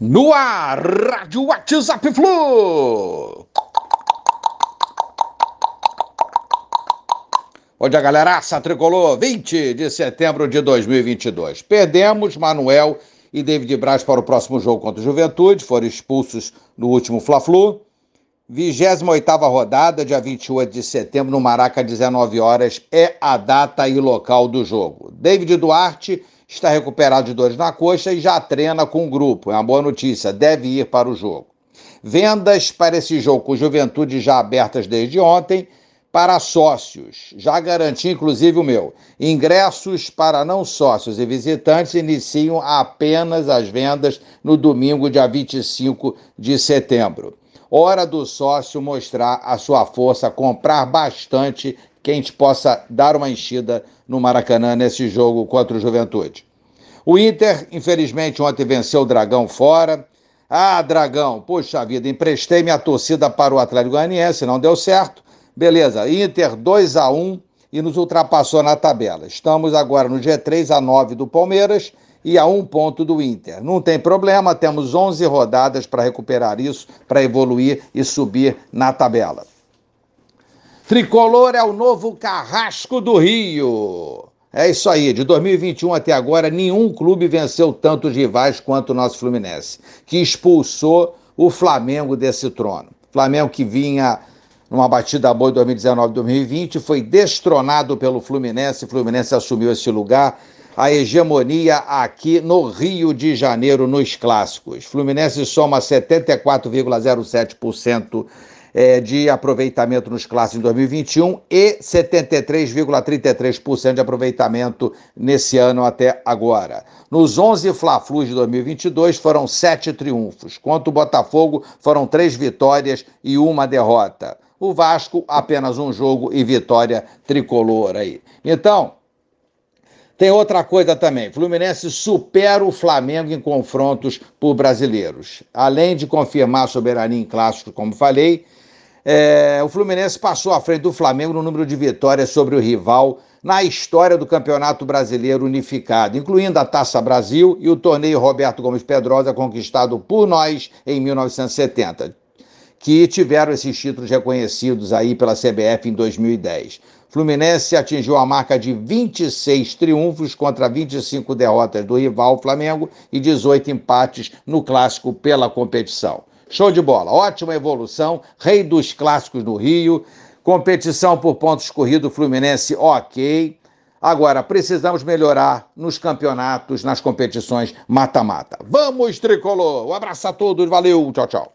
No ar, Rádio WhatsApp Flu. Bom dia, galeraça tricolor, 20 de setembro de 2022. Perdemos Manuel e David Braz para o próximo jogo contra o Juventude, foram expulsos no último Fla-Flu. 28 rodada, dia 28 de setembro, no Maraca, 19 horas, é a data e local do jogo. David Duarte está recuperado de dores na coxa e já treina com o grupo. É uma boa notícia, deve ir para o jogo. Vendas para esse jogo com Juventude já abertas desde ontem para sócios. Já garanti, inclusive, o meu. Ingressos para não sócios e visitantes iniciam apenas as vendas no domingo, dia 25 de setembro. Hora do sócio mostrar a sua força, comprar bastante que a gente possa dar uma enchida no Maracanã nesse jogo contra o Juventude. O Inter, infelizmente, ontem venceu o Dragão fora. Ah, Dragão, poxa vida, emprestei minha torcida para o Atlético Goianiense, não deu certo. Beleza, Inter 2 a 1 e nos ultrapassou na tabela. Estamos agora no G3 a 9 do Palmeiras e a um ponto do Inter. Não tem problema, temos 11 rodadas para recuperar isso, para evoluir e subir na tabela. Tricolor é o novo carrasco do Rio. É isso aí, de 2021 até agora, nenhum clube venceu tantos rivais quanto o nosso Fluminense, que expulsou o Flamengo desse trono. Flamengo que vinha numa batida boa em 2019 2020, foi destronado pelo Fluminense, Fluminense assumiu esse lugar, a hegemonia aqui no Rio de Janeiro nos clássicos. Fluminense soma 74,07% é, de aproveitamento nos clássicos em 2021 e 73,33% de aproveitamento nesse ano até agora. Nos 11 Fla-Flus de 2022 foram sete triunfos. Quanto o Botafogo, foram três vitórias e uma derrota. O Vasco, apenas um jogo e vitória tricolor aí. Então, tem outra coisa também. Fluminense supera o Flamengo em confrontos por brasileiros. Além de confirmar soberania em clássicos, como falei, é, o Fluminense passou à frente do Flamengo no número de vitórias sobre o rival na história do Campeonato Brasileiro Unificado, incluindo a Taça Brasil e o torneio Roberto Gomes Pedrosa, conquistado por nós em 1970, que tiveram esses títulos reconhecidos aí pela CBF em 2010. Fluminense atingiu a marca de 26 triunfos contra 25 derrotas do rival Flamengo e 18 empates no clássico pela competição. Show de bola, ótima evolução, rei dos clássicos no Rio, competição por pontos corridos Fluminense, ok. Agora, precisamos melhorar nos campeonatos, nas competições mata-mata. Vamos, tricolor! Um abraço a todos, valeu, tchau, tchau.